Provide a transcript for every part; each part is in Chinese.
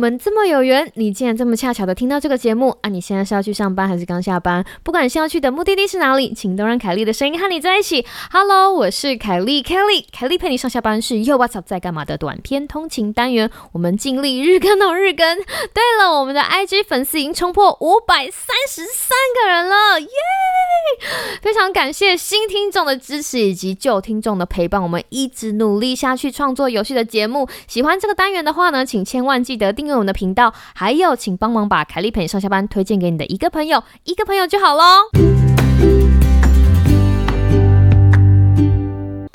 们这么有缘，你竟然这么恰巧的听到这个节目啊！你现在是要去上班还是刚下班？不管是要去的目的地是哪里，请都让凯莉的声音和你在一起。Hello，我是凯莉，Kelly，凯莉陪你上下班是又 What's up 在干嘛的短篇通勤单元，我们尽力日更到日更。对了，我们的 IG 粉丝已经冲破五百三十三个人了，耶！非常感谢新听众的支持以及旧听众的陪伴，我们一直努力下去创作有趣的节目。喜欢这个单元的话呢，请千万记得订我们的频道，还有请帮忙把凯莉陪你上下班推荐给你的一个朋友，一个朋友就好喽。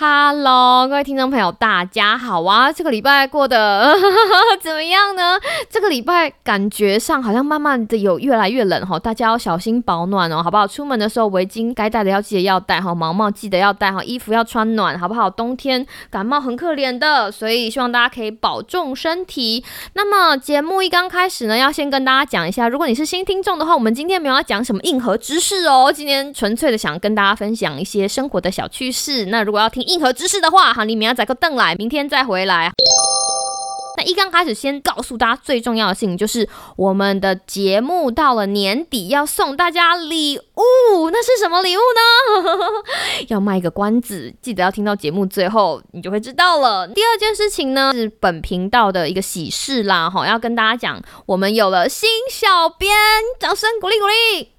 Hello，各位听众朋友，大家好啊！这个礼拜过得 怎么样呢？这个礼拜感觉上好像慢慢的有越来越冷哈，大家要小心保暖哦，好不好？出门的时候围巾该戴的要记得要戴哈，毛毛记得要戴哈，衣服要穿暖，好不好？冬天感冒很可怜的，所以希望大家可以保重身体。那么节目一刚开始呢，要先跟大家讲一下，如果你是新听众的话，我们今天没有要讲什么硬核知识哦，今天纯粹的想跟大家分享一些生活的小趣事。那如果要听，硬核知识的话，哈，你明天再个邓来，明天再回来。那一刚开始，先告诉大家最重要的事情，就是我们的节目到了年底要送大家礼物，那是什么礼物呢？要卖个关子，记得要听到节目最后，你就会知道了。第二件事情呢，是本频道的一个喜事啦，哈，要跟大家讲，我们有了新小编，掌声鼓励鼓励。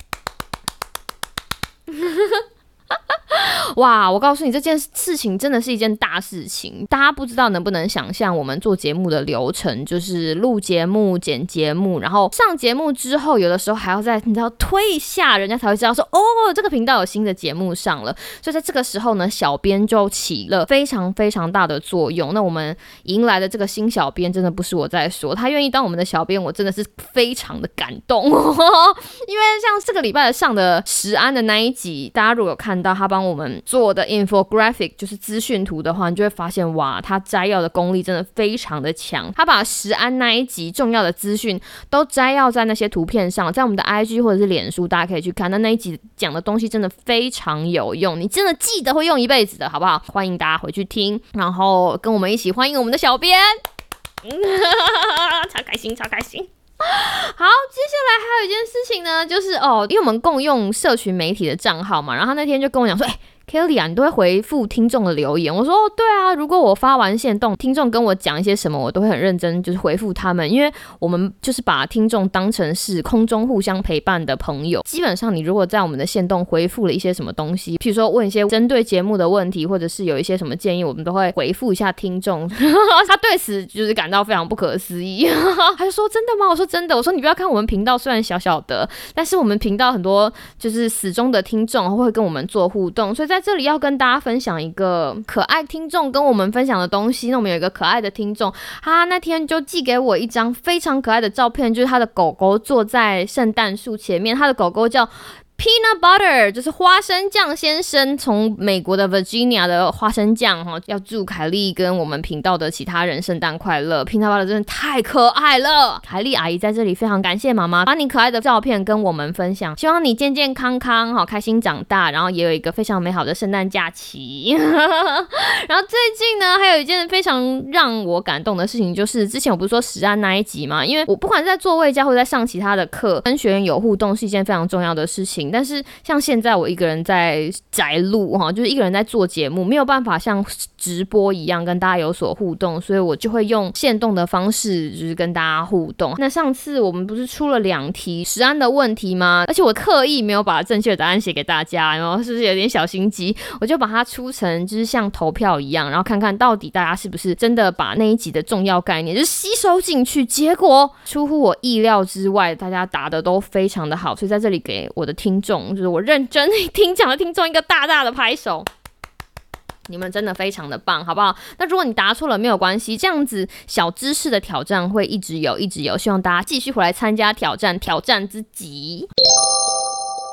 哇！我告诉你，这件事情真的是一件大事情。大家不知道能不能想象我们做节目的流程，就是录节目、剪节目，然后上节目之后，有的时候还要在你知道推一下，人家才会知道说哦，这个频道有新的节目上了。所以在这个时候呢，小编就起了非常非常大的作用。那我们迎来的这个新小编，真的不是我在说，他愿意当我们的小编，我真的是非常的感动。因为像这个礼拜上的石安的那一集，大家如果有看。到他帮我们做的 infographic 就是资讯图的话，你就会发现哇，他摘要的功力真的非常的强。他把石安那一集重要的资讯都摘要在那些图片上，在我们的 IG 或者是脸书，大家可以去看。那那一集讲的东西真的非常有用，你真的记得会用一辈子的，好不好？欢迎大家回去听，然后跟我们一起欢迎我们的小编，超开心，超开心。好，接下来还有一件事情呢，就是哦，因为我们共用社群媒体的账号嘛，然后他那天就跟我讲说，哎。Kelly 啊，你都会回复听众的留言。我说，对啊，如果我发完线动，听众跟我讲一些什么，我都会很认真，就是回复他们。因为我们就是把听众当成是空中互相陪伴的朋友。基本上，你如果在我们的线动回复了一些什么东西，譬如说问一些针对节目的问题，或者是有一些什么建议，我们都会回复一下听众。他对此就是感到非常不可思议，他就说：“真的吗？”我说：“真的。”我说：“你不要看我们频道虽然小小的，但是我们频道很多就是死忠的听众会跟我们做互动，所以在。”在这里要跟大家分享一个可爱听众跟我们分享的东西。那我们有一个可爱的听众，他那天就寄给我一张非常可爱的照片，就是他的狗狗坐在圣诞树前面，他的狗狗叫。Peanut butter 就是花生酱先生从美国的 Virginia 的花生酱哈，要祝凯莉跟我们频道的其他人圣诞快乐。Peanut butter 真的太可爱了，凯莉阿姨在这里非常感谢妈妈把你可爱的照片跟我们分享，希望你健健康康哈，开心长大，然后也有一个非常美好的圣诞假期。然后最近呢，还有一件非常让我感动的事情，就是之前我不是说实案那一集嘛，因为我不管是在座位教或者在上其他的课，跟学员有互动是一件非常重要的事情。但是像现在我一个人在宅录哈，就是一个人在做节目，没有办法像直播一样跟大家有所互动，所以我就会用线动的方式，就是跟大家互动。那上次我们不是出了两题十安的问题吗？而且我刻意没有把正确的答案写给大家，然后是不是有点小心机？我就把它出成就是像投票一样，然后看看到底大家是不是真的把那一集的重要概念就是吸收进去。结果出乎我意料之外，大家答的都非常的好，所以在这里给我的听。听众就是我认真听讲的听众，一个大大的拍手，你们真的非常的棒，好不好？那如果你答错了没有关系，这样子小知识的挑战会一直有，一直有，希望大家继续回来参加挑战，挑战自己。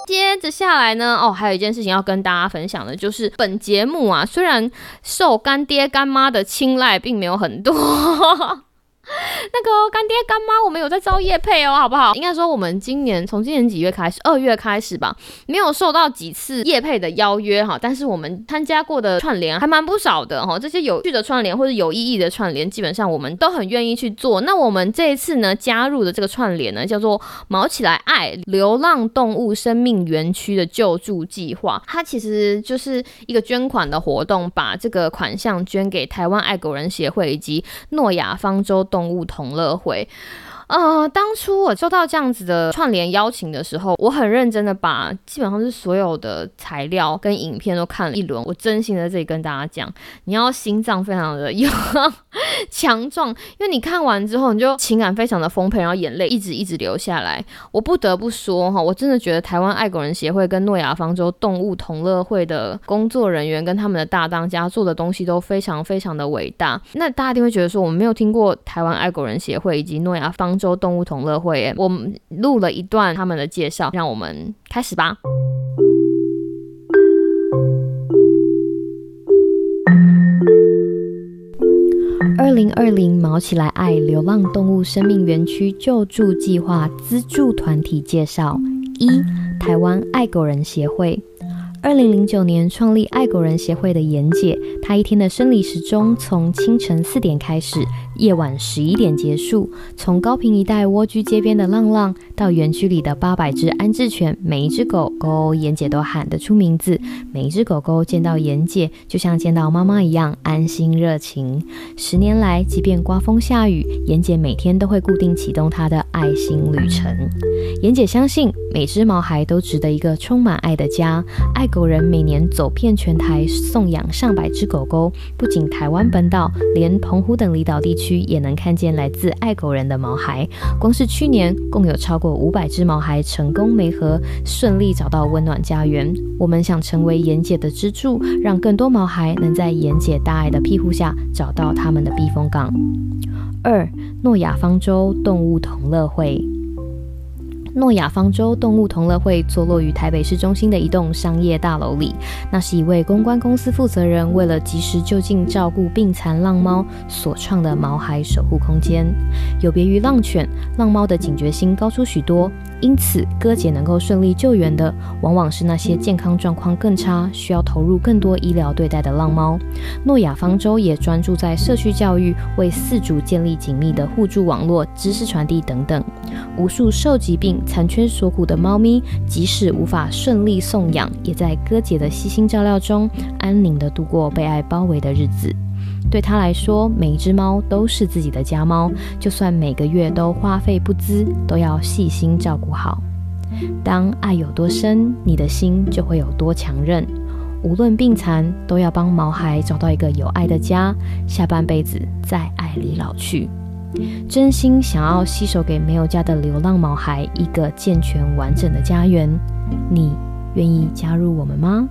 接着下来呢，哦，还有一件事情要跟大家分享的，就是本节目啊，虽然受干爹干妈的青睐并没有很多。那个干爹干妈，我们有在招业配哦，好不好？应该说我们今年从今年几月开始，二月开始吧，没有受到几次业配的邀约哈，但是我们参加过的串联还蛮不少的哈。这些有趣的串联或者有意义的串联，基本上我们都很愿意去做。那我们这一次呢，加入的这个串联呢，叫做“毛起来爱流浪动物生命园区”的救助计划，它其实就是一个捐款的活动，把这个款项捐给台湾爱狗人协会以及诺亚方舟动物。同乐会。呃，当初我收到这样子的串联邀请的时候，我很认真的把基本上是所有的材料跟影片都看了一轮。我真心的这里跟大家讲，你要心脏非常的有 强壮，因为你看完之后，你就情感非常的丰沛，然后眼泪一直一直流下来。我不得不说哈，我真的觉得台湾爱狗人协会跟诺亚方舟动物同乐会的工作人员跟他们的大当家做的东西都非常非常的伟大。那大家一定会觉得说，我们没有听过台湾爱狗人协会以及诺亚方。州动物同乐会，我们录了一段他们的介绍，让我们开始吧。二零二零毛起来爱流浪动物生命园区救助计划资助团体介绍：一、台湾爱狗人协会。二零零九年创立爱狗人协会的严姐，她一天的生理时钟从清晨四点开始。夜晚十一点结束，从高平一带蜗居街边的浪浪，到园区里的八百只安置犬，每一只狗狗，妍姐都喊得出名字。每一只狗狗见到妍姐，就像见到妈妈一样安心热情。十年来，即便刮风下雨，妍姐每天都会固定启动她的爱心旅程。妍姐相信，每只毛孩都值得一个充满爱的家。爱狗人每年走遍全台，送养上百只狗狗，不仅台湾本岛，连澎湖等离岛地区。也能看见来自爱狗人的毛孩，光是去年共有超过五百只毛孩成功媒合，顺利找到温暖家园。我们想成为妍姐的支柱，让更多毛孩能在妍姐大爱的庇护下找到他们的避风港。二，诺亚方舟动物同乐会。诺亚方舟动物同乐会坐落于台北市中心的一栋商业大楼里。那是一位公关公司负责人为了及时就近照顾病残浪猫所创的毛孩守护空间。有别于浪犬，浪猫的警觉心高出许多，因此哥姐能够顺利救援的，往往是那些健康状况更差、需要投入更多医疗对待的浪猫。诺亚方舟也专注在社区教育，为四主建立紧密的互助网络、知识传递等等。无数受疾病。残缺所苦的猫咪，即使无法顺利送养，也在哥姐的悉心照料中，安宁地度过被爱包围的日子。对他来说，每一只猫都是自己的家猫，就算每个月都花费不资，都要细心照顾好。当爱有多深，你的心就会有多强韧。无论病残，都要帮毛孩找到一个有爱的家，下半辈子在爱里老去。真心想要携手给没有家的流浪毛孩一个健全完整的家园，你愿意加入我们吗？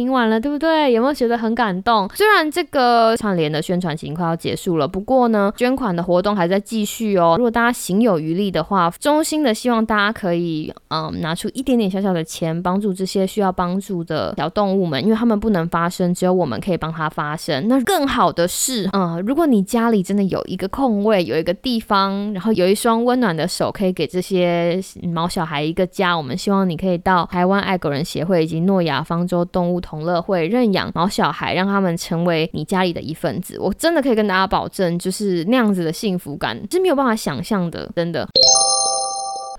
听完了，对不对？有没有觉得很感动？虽然这个串联的宣传期快要结束了，不过呢，捐款的活动还在继续哦。如果大家行有余力的话，衷心的希望大家可以，嗯，拿出一点点小小的钱，帮助这些需要帮助的小动物们，因为他们不能发声，只有我们可以帮他发声。那更好的是，嗯，如果你家里真的有一个空位，有一个地方，然后有一双温暖的手，可以给这些毛小孩一个家，我们希望你可以到台湾爱狗人协会以及诺亚方舟动物。同乐会认养毛小孩，让他们成为你家里的一份子。我真的可以跟大家保证，就是那样子的幸福感是没有办法想象的，真的。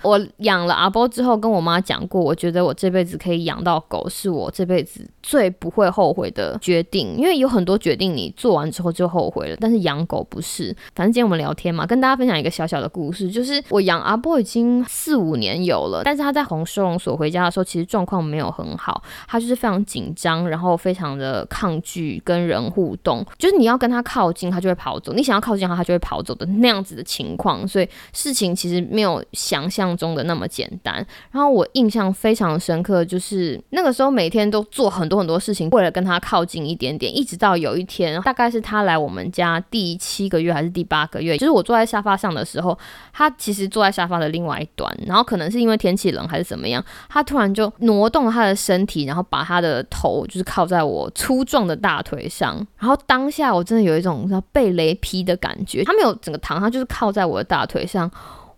我养了阿波之后，跟我妈讲过，我觉得我这辈子可以养到狗，是我这辈子最不会后悔的决定。因为有很多决定你做完之后就后悔了，但是养狗不是。反正今天我们聊天嘛，跟大家分享一个小小的故事，就是我养阿波已经四五年有了，但是他在红收容所回家的时候，其实状况没有很好，他就是非常紧张，然后非常的抗拒跟人互动，就是你要跟他靠近，他就会跑走；你想要靠近他，他就会跑走的那样子的情况。所以事情其实没有想象。象中的那么简单。然后我印象非常深刻，就是那个时候每天都做很多很多事情，为了跟他靠近一点点，一直到有一天，大概是他来我们家第七个月还是第八个月，就是我坐在沙发上的时候，他其实坐在沙发的另外一端，然后可能是因为天气冷还是怎么样，他突然就挪动了他的身体，然后把他的头就是靠在我粗壮的大腿上，然后当下我真的有一种被雷劈的感觉，他没有整个躺，他就是靠在我的大腿上。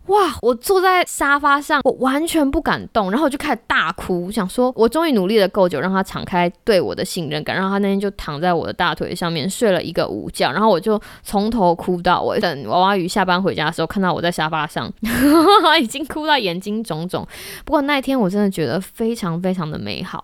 哇！我坐在沙发上，我完全不敢动，然后我就开始大哭，想说我终于努力了够久，让他敞开对我的信任感，然后他那天就躺在我的大腿上面睡了一个午觉，然后我就从头哭到尾。等娃娃鱼下班回家的时候，看到我在沙发上，已经哭到眼睛肿肿。不过那一天我真的觉得非常非常的美好。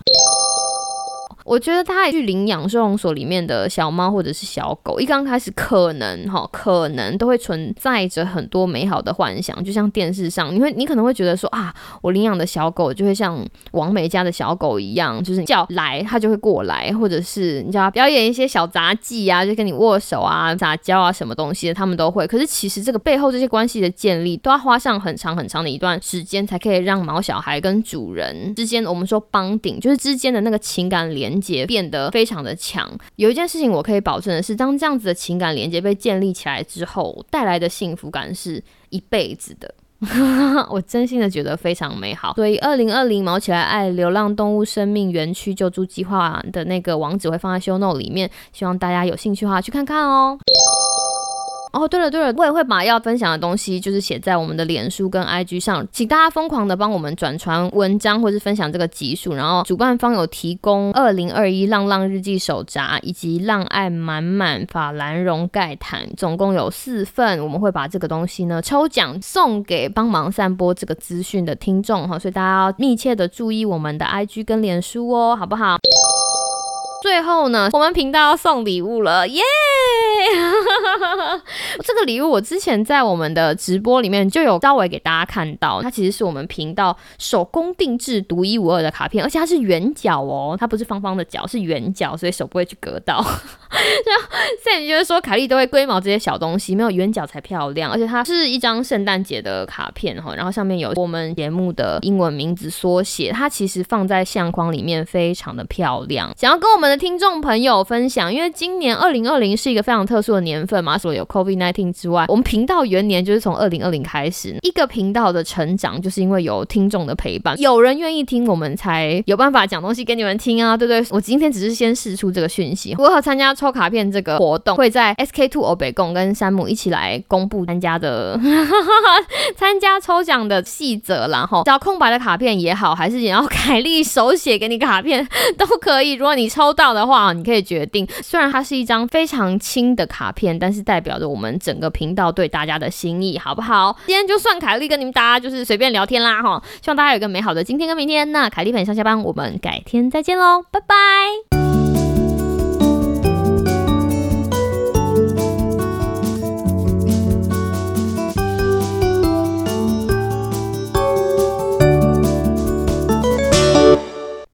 我觉得他去领养收容所里面的小猫或者是小狗，一刚开始可能哈，可能都会存在着很多美好的幻想，就像电视上，你会你可能会觉得说啊，我领养的小狗就会像王美家的小狗一样，就是叫来它就会过来，或者是你叫它表演一些小杂技啊，就跟你握手啊、撒娇啊什么东西的，他们都会。可是其实这个背后这些关系的建立，都要花上很长很长的一段时间，才可以让毛小孩跟主人之间，我们说帮顶，就是之间的那个情感连。结变得非常的强。有一件事情我可以保证的是，当这样子的情感连接被建立起来之后，带来的幸福感是一辈子的。我真心的觉得非常美好。所以，二零二零毛起来爱流浪动物生命园区救助计划的那个网址会放在 show note 里面，希望大家有兴趣的话去看看哦。哦，对了对了，我也会把要分享的东西，就是写在我们的脸书跟 IG 上，请大家疯狂的帮我们转传文章，或是分享这个集数。然后主办方有提供二零二一浪浪日记手札，以及浪爱满满法兰绒盖毯，总共有四份，我们会把这个东西呢抽奖送给帮忙散播这个资讯的听众哈，所以大家要密切的注意我们的 IG 跟脸书哦，好不好？最后呢，我们频道要送礼物了，耶！这个礼物我之前在我们的直播里面就有稍微给大家看到，它其实是我们频道手工定制、独一无二的卡片，而且它是圆角哦，它不是方方的角，是圆角，所以手不会去割到。现在你觉得说凯莉都会龟毛这些小东西，没有圆角才漂亮，而且它是一张圣诞节的卡片哈，然后上面有我们节目的英文名字缩写，它其实放在相框里面非常的漂亮。想要跟我们的听众朋友分享，因为今年二零二零是一个非常特殊的年份嘛，除了有 COVID nineteen 之外，我们频道元年就是从二零二零开始，一个频道的成长就是因为有听众的陪伴，有人愿意听，我们才有办法讲东西给你们听啊，对不对？我今天只是先试出这个讯息，如何参加抽卡片这个活动，会在 SK Two 欧北贡跟山姆一起来公布参加的 参加抽奖的细则，然后找空白的卡片也好，还是想要凯莉手写给你卡片都可以。如果你抽到的话，你可以决定。虽然它是一张非常轻的卡片，但是代表着我们整个频道对大家的心意，好不好？今天就算凯莉跟你们大家就是随便聊天啦，哈！希望大家有一个美好的今天跟明天。那凯莉陪你上下班，我们改天再见喽，拜拜。